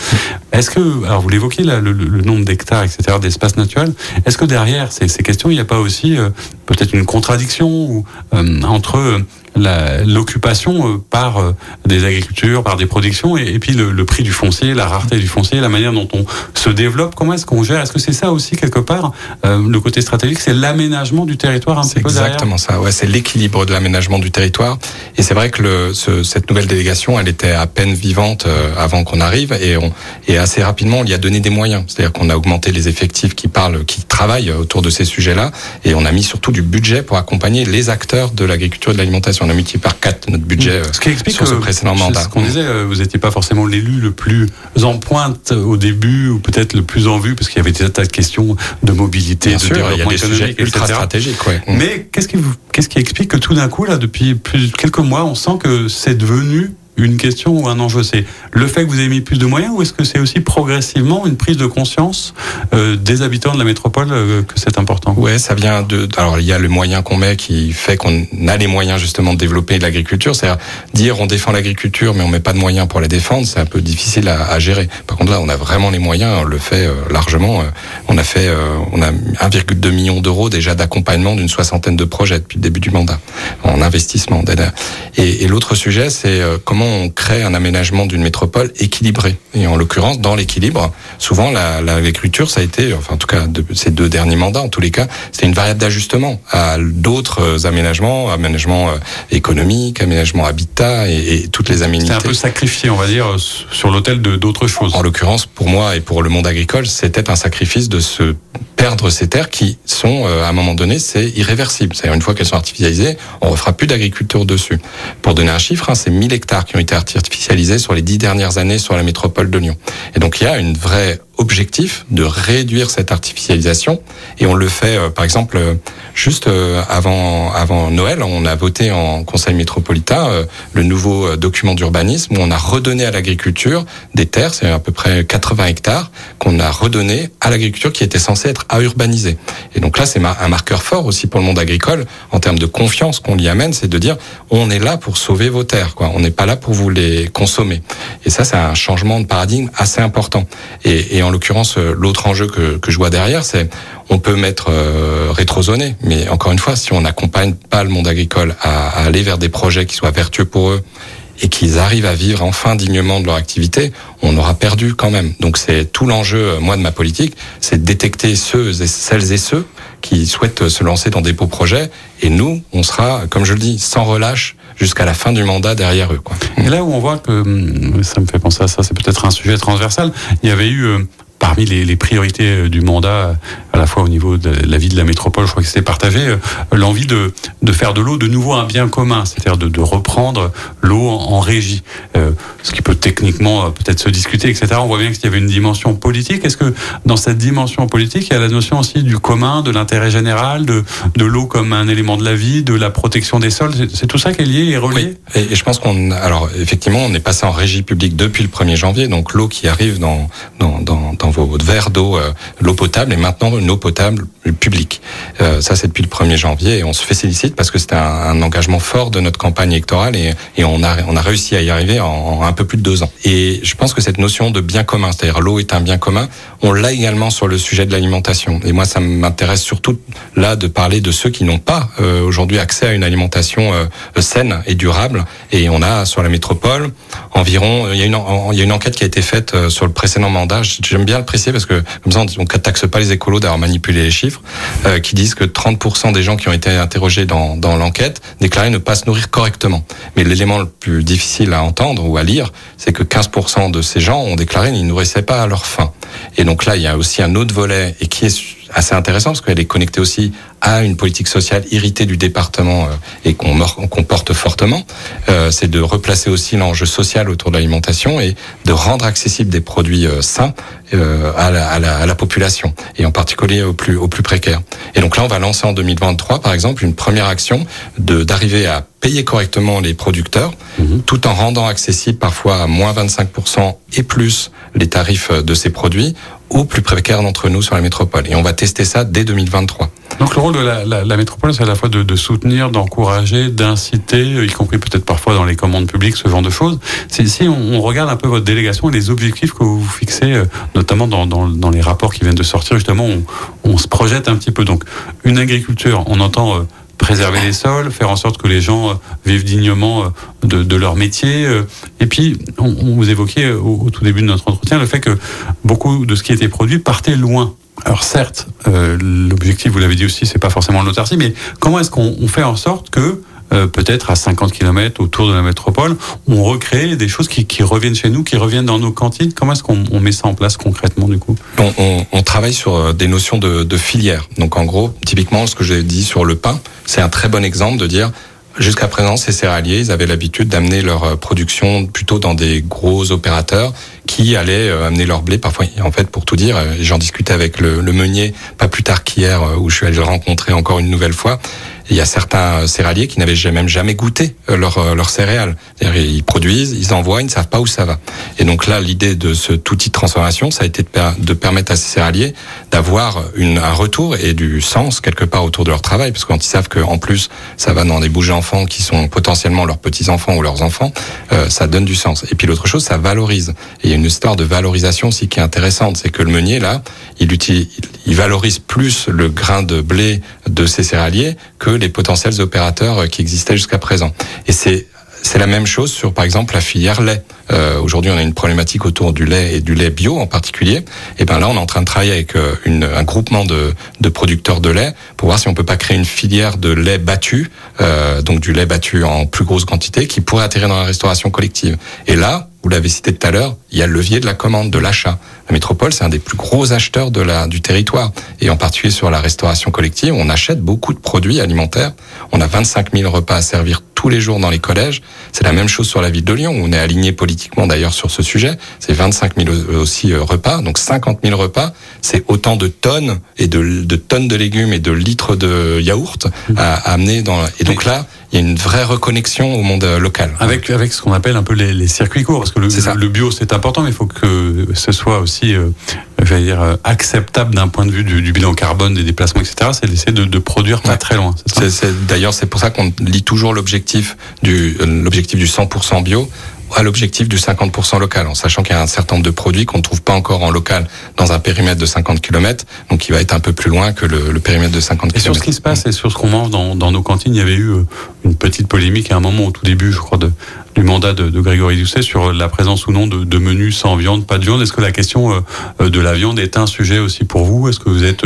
Est-ce que, alors vous l'évoquez là, le, le, nombre d'hectares, etc., d'espace naturel. Est-ce que derrière ces, ces, questions, il n'y a pas aussi euh, peut-être une contradiction ou, entre l'occupation par des agricultures, par des productions et, et puis le, le, prix du foncier, la rareté du foncier, la manière dont on se développe, comment est-ce qu'on gère? Est-ce que c'est ça aussi quelque part euh, le côté stratégique, c'est l'aménagement du territoire un petit peu Exactement ça. Ouais, c'est l'équilibre de l'aménagement du territoire. Et c'est vrai que le, ce, cette nouvelle délégation, elle était à peine vivante euh, avant qu'on arrive et, on, et assez rapidement on y a donné des moyens. C'est-à-dire qu'on a augmenté les effectifs qui parlent, qui travaillent autour de ces sujets-là et on a mis surtout du budget pour accompagner les acteurs de l'agriculture et de l'alimentation. On a multiplié par quatre notre budget ce qui explique sur ce précédent mandat. Ce qu'on disait, vous n'étiez pas forcément l'élu le plus en pointe au début ou peut-être le plus en vue parce qu'il y avait des tas de questions de mobilité, Bien de sûr, développement il y a des économique, sujets ultra etc. stratégiques. Ouais. Mais qu'est-ce qui, vous, qu'est-ce qui explique que tout d'un coup, là, depuis plus, quelques mois, on sent que c'est devenu une question ou un enjeu C'est le fait que vous avez mis plus de moyens ou est-ce que c'est aussi progressivement une prise de conscience euh, des habitants de la métropole euh, que c'est important? Ouais, ça vient de. Alors il y a le moyen qu'on met qui fait qu'on a les moyens justement de développer l'agriculture. C'est-à-dire dire on défend l'agriculture mais on met pas de moyens pour la défendre, c'est un peu difficile à, à, gérer. Par contre là, on a vraiment les moyens, on le fait euh, largement. on a fait, euh, on a 1,2 million d'euros déjà d'accompagnement d'une soixantaine de projets depuis le début du mandat en investissement. Et, et l'autre sujet, c'est euh, comment on crée un aménagement d'une métropole équilibré. Et en l'occurrence, dans l'équilibre, souvent l'agriculture, ça a été, enfin en tout cas de ces deux derniers mandats, en tous les cas, c'était une variable d'ajustement à d'autres aménagements, aménagement économique, aménagement habitat et, et toutes les aménités. C'est un peu sacrifié, on va dire, sur l'autel de d'autres choses. En l'occurrence, pour moi et pour le monde agricole, c'était un sacrifice de se perdre ces terres qui sont, à un moment donné, c'est irréversible. C'est-à-dire une fois qu'elles sont artificialisées, on ne refera plus d'agriculture dessus. Pour donner un chiffre, hein, c'est 1000 hectares qui ont été artificialisés sur les dix dernières années sur la métropole de Lyon. Et donc il y a une vraie objectif de réduire cette artificialisation. Et on le fait euh, par exemple euh, juste euh, avant avant Noël on a voté en conseil métropolitain le nouveau document d'urbanisme où on a redonné à l'agriculture des terres c'est à peu près 80 hectares qu'on a redonné à l'agriculture qui était censée être à urbaniser. Et donc là c'est un marqueur fort aussi pour le monde agricole en termes de confiance qu'on y amène c'est de dire on est là pour sauver vos terres quoi. On n'est pas là pour vous les consommer. Et ça c'est un changement de paradigme assez important. Et en l'occurrence, l'autre enjeu que, je vois derrière, c'est on peut mettre euh, mais encore une fois, si on n'accompagne pas le monde agricole à, aller vers des projets qui soient vertueux pour eux et qu'ils arrivent à vivre enfin dignement de leur activité, on aura perdu quand même. Donc c'est tout l'enjeu, moi, de ma politique, c'est de détecter ceux et celles et ceux qui souhaitent se lancer dans des beaux projets. Et nous, on sera, comme je le dis, sans relâche jusqu'à la fin du mandat derrière eux. Quoi. Et là où on voit que, hum, ça me fait penser à ça, c'est peut-être un sujet transversal, il y avait eu euh, parmi les, les, priorités euh, du mandat, à la fois au niveau de la vie de la métropole, je crois que c'était partagé, euh, l'envie de, de faire de l'eau de nouveau un bien commun, c'est-à-dire de, de, reprendre l'eau en, régie, euh, ce qui peut techniquement peut-être se discuter, etc. On voit bien qu'il y avait une dimension politique. Est-ce que dans cette dimension politique, il y a la notion aussi du commun, de l'intérêt général, de, de l'eau comme un élément de la vie, de la protection des sols? C'est tout ça qui est lié et relié? Oui. et, et, je pense qu'on, alors effectivement, on est passé en régie publique depuis le 1er janvier, donc l'eau qui arrive dans, dans, dans, dans vos verres d'eau, euh, l'eau potable, et maintenant une eau potable publique. Euh, ça, c'est depuis le 1er janvier, et on se félicite parce que c'était un, engagement fort de notre campagne électorale, et, et, on, a, on a réussi à y arriver en, un peu plus de deux ans. Et je pense que cette notion de bien commun, c'est-à-dire l'eau est un bien commun, on l'a également sur le sujet de l'alimentation. Et moi, ça m'intéresse surtout là de parler de ceux qui n'ont pas euh, aujourd'hui accès à une alimentation saine et durable. Et on a sur la métropole environ, il y a une, il y a une enquête qui a été faite sur le précédent mandat. J'aime bien le préciser parce que comme ça, on ne taxe pas les écolos d'avoir manipulé les chiffres, euh, qui disent que 30% des gens qui ont été interrogés dans, l'enquête déclaraient ne pas se nourrir correctement. Mais l'élément le plus difficile à entendre ou à lire, c'est que 15% de ces gens ont déclaré qu'ils ne nourrissaient pas à leur faim. Et donc là, il y a aussi un autre volet et qui est assez intéressant parce qu'elle est connectée aussi à une politique sociale irritée du département euh, et qu'on porte fortement. Euh, c'est de replacer aussi l'enjeu social autour de l'alimentation et de rendre accessible des produits sains à, la, à, la, à, la, population et en particulier aux plus, aux plus précaires. Et donc là, on va lancer en 2023, par exemple, une première action de d'arriver à payer correctement les producteurs, mmh. tout en rendant accessible parfois à moins 25% et plus les tarifs de ces produits aux plus précaires d'entre nous sur la métropole. Et on va tester ça dès 2023. Donc le rôle de la, la, la métropole, c'est à la fois de, de soutenir, d'encourager, d'inciter, y compris peut-être parfois dans les commandes publiques, ce genre de choses. Si, si on, on, regarde un peu votre délégation et les objectifs que vous fixez, euh, notamment dans, dans, dans, les rapports qui viennent de sortir, justement, on, on, se projette un petit peu. Donc une agriculture, on entend... Euh, préserver les sols, faire en sorte que les gens euh, vivent dignement de, de leur métier. Et puis, on, on vous évoquait au, au, tout début de notre entretien le fait que beaucoup de ce qui était produit partait loin. Alors certes, euh, l'objectif, vous l'avez dit aussi, c'est pas forcément l'autarcie, mais comment est-ce qu'on fait en sorte que euh, peut-être à 50 km autour de la métropole, on recrée des choses qui, reviennent chez nous, qui reviennent dans nos cantines? Comment est-ce qu'on met ça en place concrètement du coup? On, on, on, travaille sur euh, des notions de, de filière. Donc en gros, typiquement, ce que j'ai dit sur le pain, c'est un très bon exemple de dire Jusqu'à présent, ces céréaliers, ils avaient l'habitude d'amener leur production plutôt dans des gros opérateurs qui allaient amener leur blé. Parfois, en fait, pour tout dire, j'en discutais avec le, le, meunier pas plus tard qu'hier, où je suis allé le rencontrer encore une nouvelle fois. Il y a certains céréaliers qui n'avaient même jamais goûté leur, leur céréales. Ils produisent, ils envoient, ils ne savent pas où ça va. Et donc là, l'idée de cet outil de transformation, ça a été de permettre à ces céréaliers d'avoir un retour et du sens quelque part autour de leur travail, parce que quand ils savent qu'en plus, ça va dans des bouges enfants qui sont potentiellement leurs petits-enfants ou leurs enfants, euh, ça donne du sens. Et puis l'autre chose, ça valorise. Y a une histoire de valorisation aussi qui est intéressante, c'est que le meunier, là, il, utilise, il valorise plus le grain de blé de ces céréaliers que les potentiels opérateurs qui existaient jusqu'à présent. Et c'est c'est la même chose sur, par exemple, la filière lait. Euh, Aujourd'hui, on a une problématique autour du lait et du lait bio en particulier. Et ben là, on est en train de travailler avec une, un groupement de, de, producteurs de lait pour voir si on peut pas créer une filière de lait battu, euh, donc du lait battu en plus grosse quantité, qui pourrait atterrir dans la restauration collective. Et là, vous l'avez cité tout à l'heure, il y a le levier de la commande, de l'achat. La métropole, c'est un des plus gros acheteurs de la, du territoire. Et en particulier sur la restauration collective, on achète beaucoup de produits alimentaires. On a 25 000 repas à servir tous les jours dans les collèges. C'est la même chose sur la ville de Lyon, où on est aligné politiquement d'ailleurs sur ce sujet. C'est 25 000 aussi repas, donc 50 000 repas. C'est autant de tonnes et de, de, tonnes de légumes et de litres de yaourt à, à amener dans. Et donc là, il y a une vraie reconnexion au monde local. Avec avec ce qu'on appelle un peu les, les, circuits courts, parce que le, le bio c'est important, mais il faut que ce soit aussi, euh, j'allais dire, euh, acceptable d'un point de vue du, du, bilan carbone, des déplacements, etc. C'est d'essayer de, de, produire pas ouais. très loin. D'ailleurs, c'est pour ça qu'on lit toujours l'objectif du l'objectif du 100% bio à l'objectif du 50% local, en sachant qu'il y a un certain nombre de produits qu'on ne trouve pas encore en local dans un périmètre de 50 km, donc il va être un peu plus loin que le, périmètre de 50 km. Et sur ce qui se passe et sur ce qu'on mange dans, dans, nos cantines, il y avait eu euh, une petite polémique à un moment au tout début, je crois, de, du mandat de, de Grégory Doucet sur la présence ou non de, de menus sans viande, pas de viande. Est-ce que la question euh, de la viande est un sujet aussi pour vous? Est-ce que vous êtes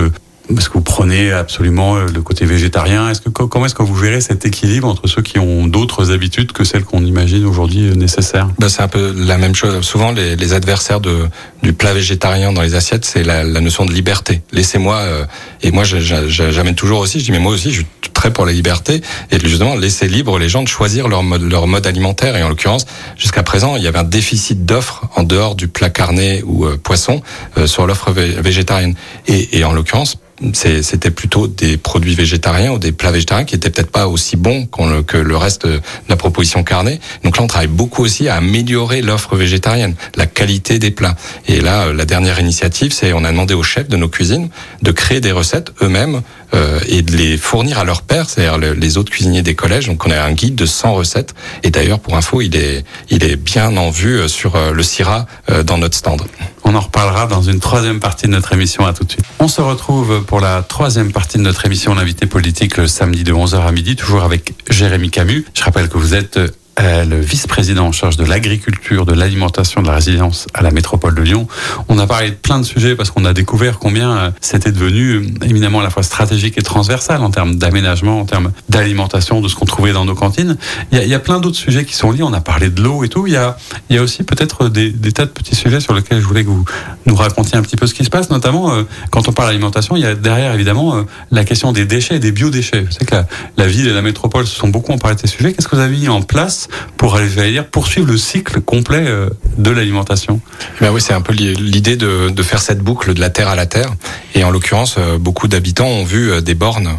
est-ce que vous prenez absolument euh, le côté végétarien? Est-ce que comment est-ce que vous verrez cet équilibre entre ceux qui ont d'autres habitudes que celles qu'on imagine aujourd'hui euh, nécessaires? Ben, c'est un peu la même chose. Souvent, les, adversaires du plat végétarien dans les assiettes, c'est la, la, notion de liberté. Laissez-moi euh, et moi, j'amène toujours aussi. Je dis mais moi aussi, très pour la liberté et justement laisser libre les gens de choisir leur mode leur mode alimentaire. Et en l'occurrence, jusqu'à présent, il y avait un déficit d'offres en dehors du plat carné ou poisson sur l'offre végétarienne. Et, et en l'occurrence c'était plutôt des produits végétariens ou des plats végétariens qui étaient peut-être pas aussi bons que le reste de la proposition carnée. Donc là, on travaille beaucoup aussi à améliorer l'offre végétarienne, la qualité des plats. Et là, la dernière initiative, c'est on a demandé aux chefs de nos cuisines de créer des recettes eux-mêmes euh, et de les fournir à leurs pairs, c'est-à-dire les autres cuisiniers des collèges. Donc on a un guide de 100 recettes. Et d'ailleurs, pour info, il est, il est bien en vue euh, sur euh, le CIRA dans notre stand. On en reparlera dans une troisième partie de notre émission. À tout de suite. On se retrouve pour la troisième partie de notre émission L'invité politique le samedi de 11h à midi, toujours avec Jérémy Camus. Je rappelle que vous êtes euh, le vice-président en charge de l'agriculture, de l'alimentation, de la résilience à la métropole de Lyon. On a parlé de plein de sujets parce qu'on a découvert combien euh, c'était devenu euh, éminemment à la fois stratégique et transversal en termes d'aménagement, en termes d'alimentation, de ce qu'on trouvait dans nos cantines. Il y a, y a plein d'autres sujets qui sont liés. On a parlé de l'eau et tout. Il y a, y a aussi peut-être des, tas de petits sujets sur lesquels je voulais que vous nous racontiez un petit peu ce qui se passe, notamment quand on parle d'alimentation, il y a derrière évidemment la question des déchets et des biodéchets. Vous savez que la, ville et la métropole se sont beaucoup emparés de ces sujets. Qu'est-ce que vous avez mis en place pour aller dire poursuivre le cycle complet euh, de l'alimentation. Ben oui, c'est un peu l'idée de, faire cette boucle de la terre à la terre. Et en l'occurrence, euh, beaucoup d'habitants ont vu euh, des bornes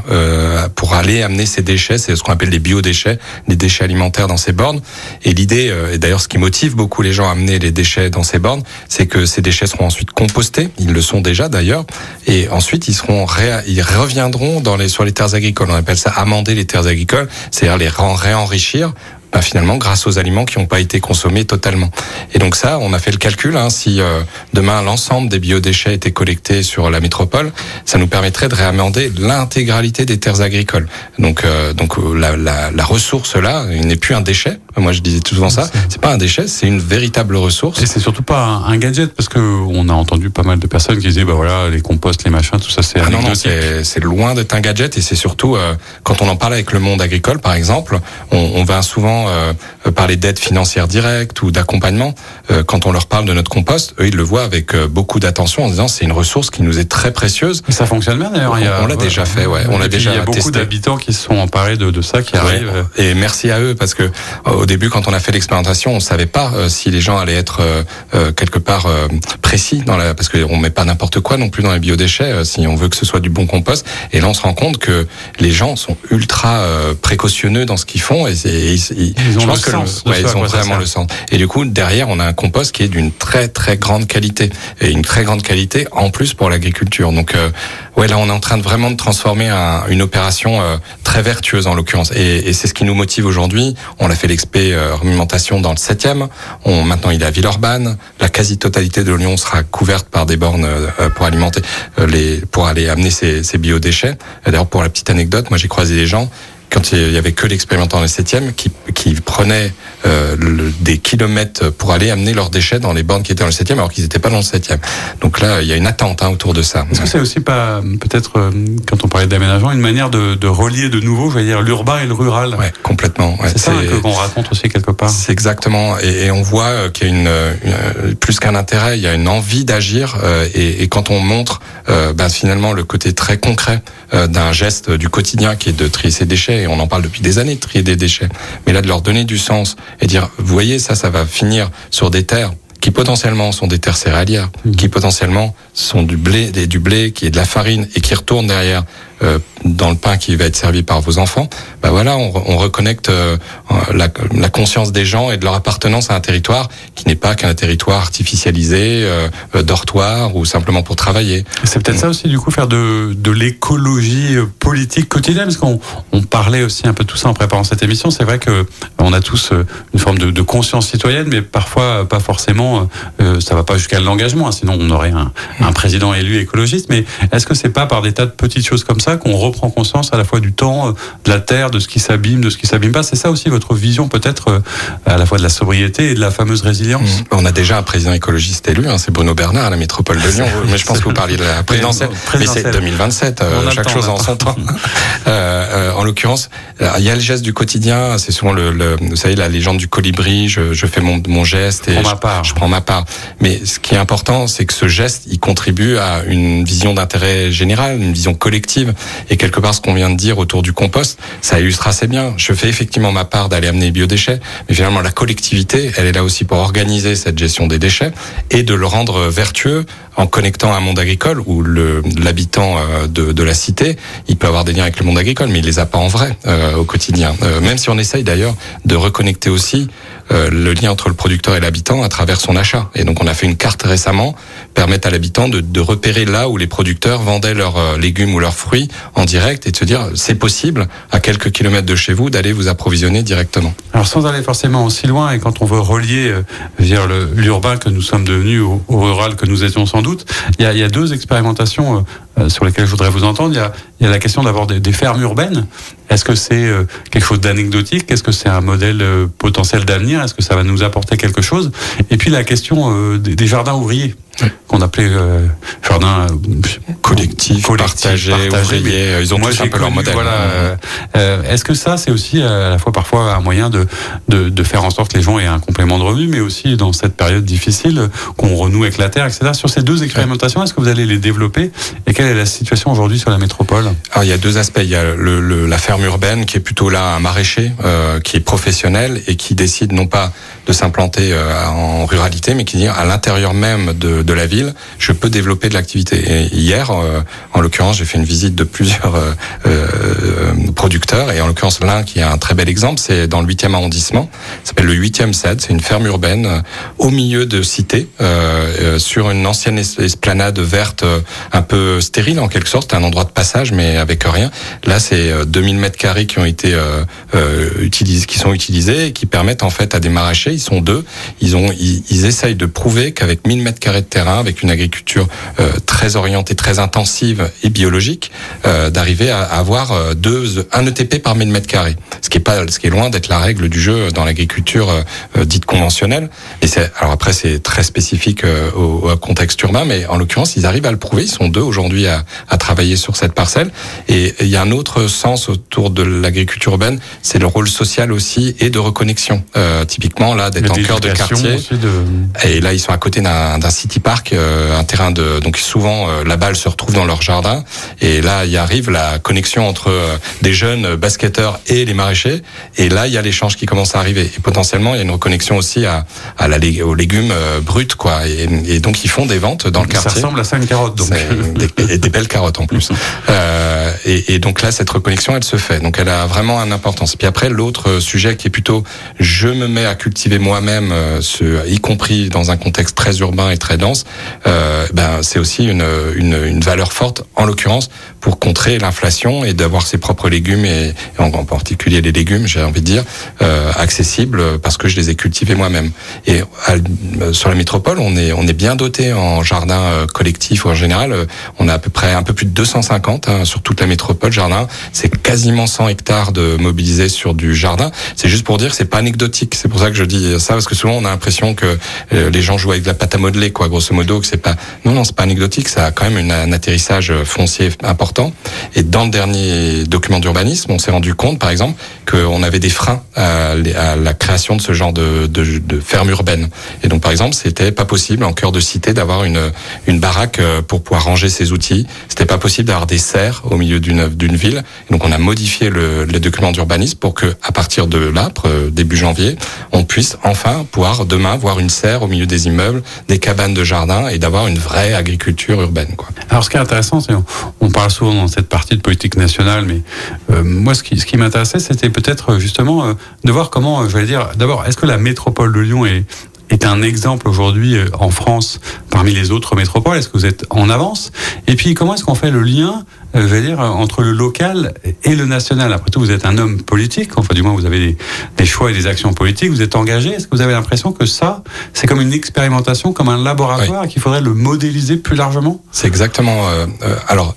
pour aller amener ces déchets, c'est ce qu'on appelle les biodéchets, des déchets alimentaires dans ces bornes. Et l'idée, et d'ailleurs ce qui motive beaucoup les gens à amener les déchets dans ces bornes, c'est que ces déchets seront ensuite compostés. Ils le sont déjà d'ailleurs. Et ensuite, ils seront ils reviendront dans les sur les terres agricoles. On appelle ça amender les terres agricoles, c'est-à-dire les réenrichir bah, finalement grâce aux aliments qui n'ont pas été consommés totalement. Et donc ça, on a fait le calcul. Hein, si euh, demain l'ensemble des biodéchets étaient collectés sur la métropole, ça nous permettrait de réamender l'intégralité des terres agricoles. Donc, euh, donc euh, la, la, la, ressource là, il n'est plus un déchet. Moi, je disais souvent ça. C'est pas un déchet, c'est une véritable ressource. Et c'est surtout pas un, gadget parce que on a entendu pas mal de personnes qui disaient bah voilà les composts, les machins, tout ça c'est ah non, non c'est loin d'être un gadget et c'est surtout quand on en parle avec le monde agricole, par exemple, on, on va souvent euh, parler d'aide financière directe ou d'accompagnement, euh, quand on leur parle de notre compost, eux ils le voient avec euh, beaucoup d'attention en disant c'est une ressource qui nous est très précieuse. ça fonctionne bien d'ailleurs. On, l'a déjà fait, ouais. On l'a déjà Il y a beaucoup d'habitants qui se sont emparés de, de ça, qui arrivent. Et merci à eux parce que au début, quand on a fait l'expérimentation, on savait pas si les gens allaient être quelque part précis dans la, parce qu'on met pas n'importe quoi non plus dans les biodéchets si on veut que ce soit du bon compost. Et là, on se rend compte que les gens sont ultra précautionneux dans ce qu'ils font et, et, ils ont le sens. ouais, ils ont vraiment le sens. Et du coup, derrière, on a un compost qui est d'une très très grande qualité et une très grande qualité en plus pour l'agriculture. Donc, euh, ouais, là, on est en train de vraiment de transformer un, une opération euh, très vertueuse en l'occurrence. Et, et c'est ce qui nous motive aujourd'hui. On a fait l'expérimentation dans le 7e. On maintenant, il est à Villeurbanne. La quasi-totalité de Lyon sera couverte par des bornes euh, pour alimenter les, pour aller amener ces, ces biodéchets. D'ailleurs, pour la petite anecdote, moi, j'ai croisé des gens quand il y avait que l'expérimentant le 7e, qui, qui prenaient euh, le, des kilomètres pour aller amener leurs déchets dans les bornes qui étaient dans le 7e, alors qu'ils n'étaient pas dans le 7e. Donc là, il y a une attente hein, autour de ça. Est-ce que c'est aussi pas, peut-être, euh, quand on parlait d'aménagement, une manière de, de, relier de nouveau, je veux dire, l'urbain et le rural Ouais, complètement. Ouais, c'est ça qu'on raconte aussi quelque part. C'est exactement. Et, et, on voit euh, qu'il y a une, une plus qu'un intérêt, il y a une envie d'agir. Euh, et, et, quand on montre euh, ben, finalement le côté très concret d'un geste du quotidien qui est de trier ses déchets, et on en parle depuis des années de trier des déchets. Mais là, de leur donner du sens et dire, vous voyez, ça, ça va finir sur des terres qui potentiellement sont des terres céréalières, mmh. qui potentiellement sont du blé, des, du blé qui est de la farine et qui retourne derrière euh, dans le pain qui va être servi par vos enfants, bah voilà, on, on reconnecte euh, la, conscience des gens et de leur appartenance à un territoire qui n'est pas qu'un territoire artificialisé, euh, dortoir ou simplement pour travailler. C'est peut-être ça aussi, du coup, faire de, l'écologie politique quotidienne, parce qu'on on parlait aussi un peu de tout ça en préparant cette émission. C'est vrai que on a tous une forme de, conscience citoyenne, mais parfois pas forcément. Euh, ça va pas jusqu'à l'engagement, hein, sinon on aurait un, un président élu écologiste. Mais est-ce que c'est pas par des tas de petites choses comme ça qu'on reprend conscience à la fois du temps, euh, de la terre, de ce qui s'abîme, de ce qui s'abîme pas. C'est ça aussi votre vision peut-être euh, à la fois de la sobriété et de la fameuse résilience. Mmh. On a déjà un président écologiste élu, hein, c'est Bruno Bernard à la métropole de Lyon. Mais je pense que vous parliez de la présidentielle. Mais c'est 2027, euh, chaque chose en son temps. euh, en l'occurrence, il y a le geste du quotidien. C'est souvent le, le, vous savez, la légende du colibri. Je, je fais mon, mon geste et je prends, ma part. je prends ma part. Mais ce qui est important, c'est que ce geste, il contribue à une vision d'intérêt général, une vision collective. Et quelque part, ce qu'on vient de dire autour du compost, ça illustre assez bien. Je fais effectivement ma part d'aller amener les biodéchets, mais finalement, la collectivité, elle est là aussi pour organiser cette gestion des déchets et de le rendre vertueux en connectant un monde agricole où l'habitant euh, de, la cité, il peut avoir des liens avec le monde agricole, mais il les a pas en vrai euh, au quotidien. Euh, même si on essaye d'ailleurs de reconnecter aussi euh, le lien entre le producteur et l'habitant à travers son achat. Et donc on a fait une carte récemment permettre à l'habitant de, de, repérer là où les producteurs vendaient leurs euh, légumes ou leurs fruits en direct et de se dire c'est possible à quelques kilomètres de chez vous d'aller vous approvisionner directement. Alors sans aller forcément aussi loin et quand on veut relier euh, l'urbain que nous sommes devenus au, au, rural que nous étions sans doute, il y a, il y a deux expérimentations euh, sur lesquelles je voudrais vous entendre. Il y a, il y a la question d'avoir des, des, fermes urbaines. Est-ce que c'est euh, quelque chose d'anecdotique? Est-ce que c'est un modèle euh, potentiel d'avenir? Est-ce que ça va nous apporter quelque chose? Et puis la question des jardins ouvriers qu'on appelait euh, jardin collectif, collectif partagé, partagé ouvrier, ils ont Moi, tous un peu leur modèle. Voilà, euh, Est-ce que ça, c'est aussi à la fois parfois un moyen de, de, de, faire en sorte que les gens aient un complément de revenu, mais aussi dans cette période difficile, qu'on renoue avec la terre, etc. Sur ces deux expérimentations, est-ce que vous allez les développer Et quelle est la situation aujourd'hui sur la métropole? Alors, il y a deux aspects. Il y a le, le, la ferme urbaine qui est plutôt là un maraîcher, euh, qui est professionnel et qui décide non pas de s'implanter euh, en ruralité, mais qui dit à l'intérieur même de, de, la ville, je peux développer de l'activité. Et hier, euh, en l'occurrence, j'ai fait une visite de plusieurs euh, producteurs, et en l'occurrence l'un qui est un très bel exemple, c'est dans le 8e arrondissement, ça s'appelle le 8e SED, c'est une ferme urbaine au milieu de cité, sur une ancienne esplanade verte un peu stérile en quelque sorte, un endroit de passage mais avec rien. Là, c'est 2000 mètres carrés qui ont été utilisés, qui sont utilisés, et qui permettent en fait à des maraîchers ils sont deux. Ils ont, ils, ils essayent de prouver qu'avec 1000 mètres carrés de terrain, avec une agriculture euh, très orientée, très intensive et biologique, euh, d'arriver à, avoir euh, deux, un ETP par 1000 mètres carrés. Ce qui est pas, ce qui est loin d'être la règle du jeu dans l'agriculture euh, dite conventionnelle. Et c'est, alors après, c'est très spécifique euh, au, au, contexte urbain, mais en l'occurrence, ils arrivent à le prouver. Ils sont deux aujourd'hui à, à travailler sur cette parcelle. Et il y a un autre sens autour de l'agriculture urbaine, c'est le rôle social aussi et de reconnexion. Euh, typiquement, là, d'être en cœur de quartier. De... Et là, ils sont à côté d'un city park, euh, un terrain de. Donc souvent, euh, la balle se retrouve dans leur jardin. Et là, il arrive la connexion entre euh, des jeunes basketteurs et les maraîchers. Et là, il y a l'échange qui commence à arriver. Et potentiellement, il y a une reconnexion aussi à, à la, aux légumes bruts, quoi. Et, et, donc, ils font des ventes dans le quartier. Ça ressemble à ça une carotte, donc. Des, et des belles carottes en plus. Euh, et, et, donc là, cette reconnexion, elle se fait. Donc, elle a vraiment une importance. Puis après, l'autre sujet qui est plutôt, je me mets à cultiver moi-même, euh, y compris dans un contexte très urbain et très dense, euh, ben c'est aussi une, valeur forte, en l'occurrence, pour contrer l'inflation et d'avoir ses propres légumes et, en, particulier les légumes, j'ai envie de dire, euh, accessibles parce que je les ai cultivés moi-même. Et sur la métropole, on est bien doté en jardin collectif en général, on a à peu près un peu plus de 250 hein, sur toute la métropole jardin. C'est quasiment 100 hectares de mobilisés sur du jardin. C'est juste pour dire que c'est pas anecdotique. C'est pour ça que je dis ça parce que souvent on a l'impression que euh, les gens jouent avec de la pâte à modeler, quoi, grosso modo, que c'est pas. Non, non, c'est pas anecdotique. Ça a quand même un atterrissage foncier important. Et dans le dernier document d'urbanisme, on s'est rendu compte, par exemple, qu'on avait des freins à, la création de ce genre de, de, de ferme urbaine. Et donc, par exemple, c'était pas possible en cœur de cité d'avoir une une baraque euh, pour pouvoir ranger ses outils. C'était pas possible d'avoir des serres au milieu d'une ville. Donc, on a modifié le, les documents d'urbanisme pour que, à partir de là, début janvier, on puisse enfin pouvoir demain voir une serre au milieu des immeubles, des cabanes de jardin et d'avoir une vraie agriculture urbaine. Quoi. Alors ce qui est intéressant, c'est on parle souvent dans cette partie de politique nationale, mais euh, moi ce qui, ce qui m'intéressait, c'était peut-être justement euh, de voir comment, euh, je vais dire, d'abord, est-ce que la métropole de Lyon est est un exemple aujourd'hui euh, en France parmi les autres métropoles Est-ce que vous êtes en avance? Et puis comment est-ce qu'on fait le lien, euh, je vais dire, entre le local et le national? Après tout, vous êtes un homme politique, enfin du moins vous avez des, des choix et des actions politiques, vous êtes engagé. Est-ce que vous avez l'impression que ça, c'est comme une expérimentation, comme un laboratoire, qu'il faudrait le modéliser plus largement? C'est exactement. Euh, euh, alors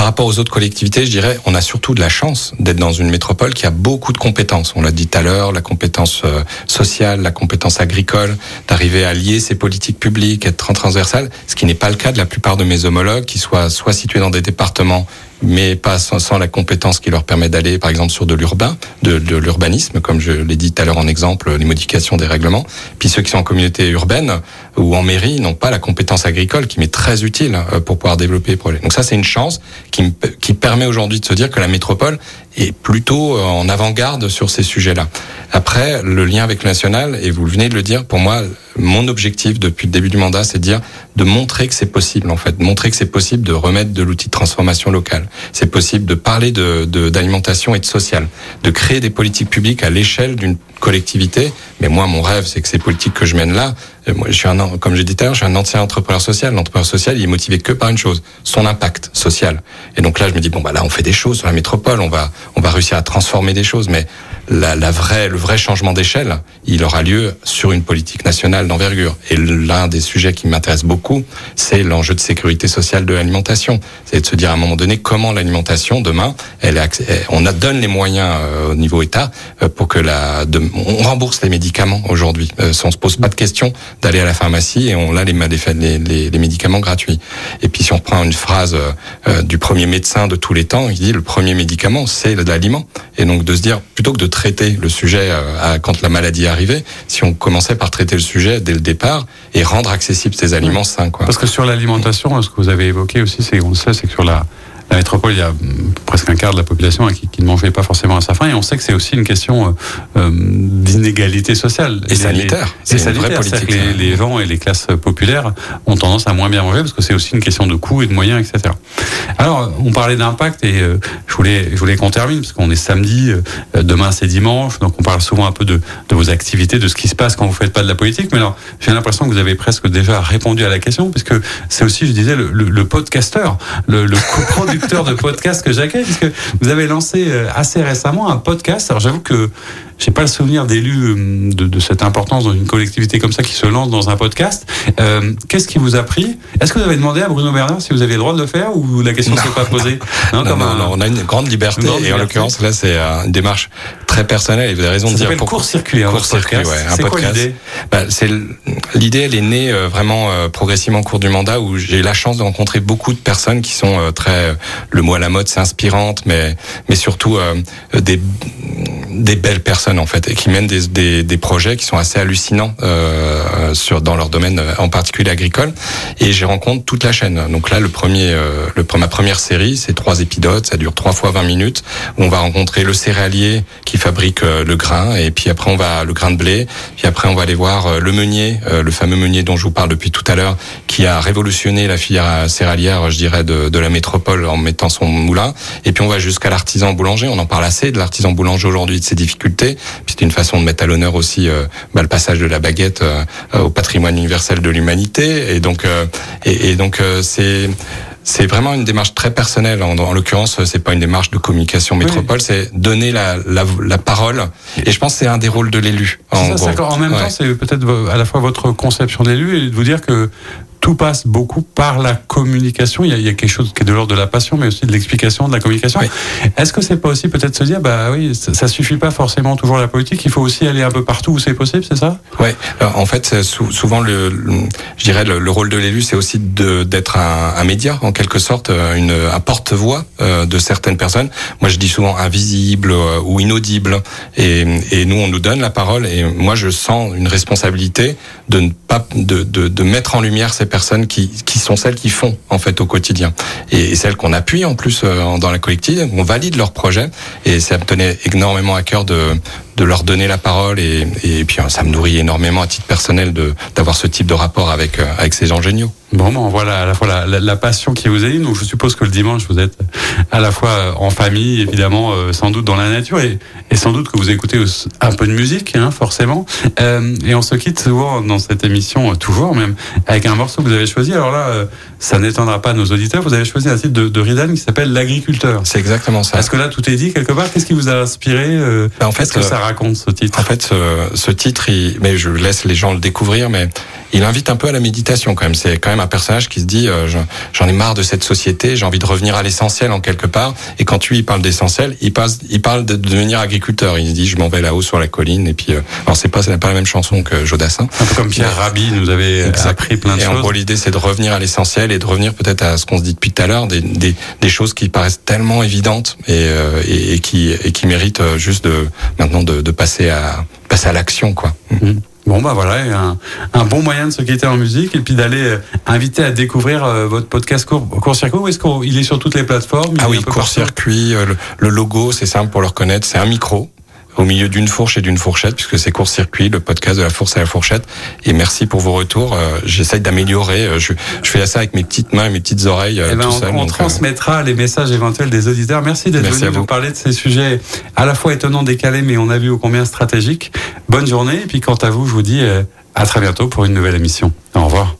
par rapport aux autres collectivités, je dirais, on a surtout de la chance d'être dans une métropole qui a beaucoup de compétences. On l'a dit tout à l'heure, la compétence euh, sociale, la compétence agricole, d'arriver à lier ces politiques publiques, être transversales, ce qui n'est pas le cas de la plupart de mes homologues, qui soient soit situés dans des départements mais pas sans, la compétence qui leur permet d'aller, par exemple, sur de l'urbain, de, de l'urbanisme, comme je l'ai dit tout à l'heure en exemple, les modifications des règlements. Puis ceux qui sont en communauté urbaine ou en mairie n'ont pas la compétence agricole qui m'est très utile euh, pour pouvoir développer les projets. Donc ça, c'est une chance qui, qui permet aujourd'hui de se dire que la métropole est plutôt euh, en avant-garde sur ces sujets-là. Après, le lien avec le national, et vous venez de le dire, pour moi, mon objectif depuis le début du mandat, c'est de dire, de montrer que c'est possible, en fait, de montrer que c'est possible de remettre de l'outil de transformation locale. C'est possible de parler de d'alimentation et de social, de créer des politiques publiques à l'échelle d'une collectivité. Mais moi, mon rêve, c'est que ces politiques que je mène là, moi, je suis un, comme j'ai dit tout à l'heure, je suis un ancien entrepreneur social. L'entrepreneur social, il est motivé que par une chose, son impact social. Et donc là, je me dis bon bah là, on fait des choses sur la métropole, on va, on va réussir à transformer des choses, mais la, la vraie, le vrai changement d'échelle, il aura lieu sur une politique nationale d'envergure. Et l'un des sujets qui m'intéresse beaucoup, c'est l'enjeu de sécurité sociale de l'alimentation. C'est de se dire à un moment donné comment l'alimentation demain, elle est, on a donne les moyens euh, au niveau État euh, pour que la, de, on rembourse les médicaments aujourd'hui. Euh, on se pose pas de questions d'aller à la pharmacie et on a les, les, les, les, médicaments gratuits. Et puis si on prend une phrase euh, du premier médecin de tous les temps, il dit le premier médicament c'est l'aliment. Et donc de se dire plutôt que de traiter le sujet euh, quand la maladie arrivée, si on commençait par traiter le sujet dès le départ et rendre accessibles ces aliments sains. Quoi. Parce que sur l'alimentation, ce que vous avez évoqué aussi, c'est on le sait, c'est que sur la la métropole, il y a presque un quart de la population qui, qui, ne mangeait pas forcément à sa faim. Et on sait que c'est aussi une question euh, euh d'inégalité sociale. Et, sanitaire. C'est une vraie politique. Les, les, gens et les classes populaires ont tendance à moins bien manger parce que c'est aussi une question de coûts et de moyens, etc. Alors, on parlait d'impact et euh, je voulais, je voulais qu'on termine parce qu'on est samedi, euh, demain c'est dimanche, donc on parle souvent un peu de, de, vos activités, de ce qui se passe quand vous faites pas de la politique. Mais alors, j'ai l'impression que vous avez presque déjà répondu à la question puisque c'est aussi, je disais, le, le, le podcasteur, le, le coproducteur de podcast que j'accueille, puisque vous avez lancé euh, assez récemment un podcast. Alors j'avoue que j'ai pas le souvenir d'élus euh, de, de, cette importance dans une collectivité comme ça qui se lance dans un podcast. Euh, Qu'est-ce qui vous a pris? Est-ce que vous avez demandé à Bruno Bernard si vous aviez le droit de le faire ou la question ne s'est pas posée? Non, non, non, non, on a une grande liberté une grande et en l'occurrence là c'est une démarche très personnelle. Et vous avez raison ça de dire. Pour court-circuit. Hein, court-circuit, ouais, un C'est quoi l'idée? Bah, C'est l'idée, elle est née euh, vraiment euh, progressivement au cours du mandat où j'ai la chance de rencontrer beaucoup de personnes qui sont euh, très, le mot à la mode, c'est inspirante, mais mais surtout des des belles personnes en fait et qui mènent des, des, des projets qui sont assez hallucinants euh, sur dans leur domaine en particulier agricole. Et j'y rencontre toute la chaîne. Donc là le premier euh, le ma première série c'est trois épisodes. Ça dure trois fois 20 minutes où on va rencontrer le céréalier qui fabrique le grain et puis après on va le grain de blé puis après on va aller voir le meunier le fameux meunier dont je vous parle depuis tout à l'heure qui a révolutionné la filière céréalière je dirais de, de la métropole en mettant son moulin et puis on va jusqu'à l'artisan boulanger on en parle assez de l'artisan boulanger aujourd'hui de ses difficultés. C'est une façon de mettre à l'honneur aussi euh, bah, le passage de la baguette euh, au patrimoine universel de l'humanité. Et donc, euh, et, et, donc c'est c'est vraiment une démarche très personnelle. En, en l'occurrence, c'est pas une démarche de communication métropole, oui. c'est donner la, la, la, parole. Et je pense que c'est un des rôles de l'élu. En, en, même ouais. temps, c'est peut-être à la fois votre conception d'élu et de vous dire que tout passe beaucoup par la communication. Il y a, il y a quelque chose qui est de l'ordre de la passion, mais aussi de l'explication, de la communication. Oui. Est-ce que c'est pas aussi peut-être se dire, bah oui, ça, ça, suffit pas forcément toujours la politique. Il faut aussi aller un peu partout où c'est possible, c'est ça? Oui. En fait, souvent le, le, je dirais le, le rôle de l'élu, c'est aussi d'être un, un, média en quelque sorte, une, un porte-voix euh, de certaines personnes. Moi, je dis souvent invisible euh, ou inaudible, et, et nous, on nous donne la parole. Et moi, je sens une responsabilité de ne pas de, de, de mettre en lumière ces personnes qui, qui sont celles qui font en fait au quotidien. Et, celles qu'on appuie en plus euh, dans la collective, on valide leurs projets et ça me tenait énormément à cœur de de leur donner la parole et, et puis ça me nourrit énormément à titre personnel de d'avoir ce type de rapport avec avec ces gens géniaux. Bon, bon, voilà à la fois la, la, passion qui vous anime. Donc, je suppose que le dimanche, vous êtes à la fois en famille, évidemment, euh, sans doute dans la nature, et, et, sans doute que vous écoutez un peu de musique, hein, forcément. Euh, et on se quitte souvent dans cette émission, euh, toujours même, avec un morceau que vous avez choisi. Alors là, euh, ça n'étendra pas nos auditeurs. Vous avez choisi un titre de, de Ridan qui s'appelle L'agriculteur. C'est exactement ça. Est-ce que là, tout est dit quelque part? Qu'est-ce qui vous a inspiré ben, En fait, Qu'est-ce que ça raconte ce titre? En fait, ce, ce titre, il, mais je laisse les gens le découvrir, mais il invite un peu à la méditation quand même. C'est quand même un personnage qui se dit euh, j'en ai marre de cette société, j'ai envie de revenir à l'essentiel en quelque part. Et quand lui il parle d'essentiel, il passe, il parle de devenir agriculteur. Il se dit je m'en vais là-haut sur la colline. Et puis euh, alors c'est pas c'est pas la même chanson que Jodassin. Un peu comme Pierre Rabhi nous avait appris plein de et choses. Et en gros l'idée c'est de revenir à l'essentiel et de revenir peut-être à ce qu'on se dit depuis tout à l'heure, des, des, des, choses qui paraissent tellement évidentes et, euh, et, et, qui et qui méritent juste de maintenant de, de passer à passer à l'action quoi. Mmh. Bon bah voilà, un, un, bon moyen de se quitter en musique et puis d'aller euh, inviter à découvrir euh, votre podcast court, court circuit. Où est-ce qu'il est sur toutes les plateformes Ah oui, court circuit. Euh, le, le, logo, c'est simple pour le reconnaître. C'est un micro au milieu d'une fourche et d'une fourchette, puisque c'est Court Circuit, le podcast de la fourche à la fourchette. Et merci pour vos retours. Euh, J'essaye d'améliorer. Euh, je, je, fais ça avec mes petites mains et mes petites oreilles. Eh ben, tout on, seul, on donc, transmettra les messages éventuels des auditeurs. Merci d'être venu nous parler de ces sujets à la fois étonnants, décalés, mais on a vu ô combien stratégiques. Bonne journée. Et puis quant à vous, je vous dis à très bientôt pour une nouvelle émission. Au revoir.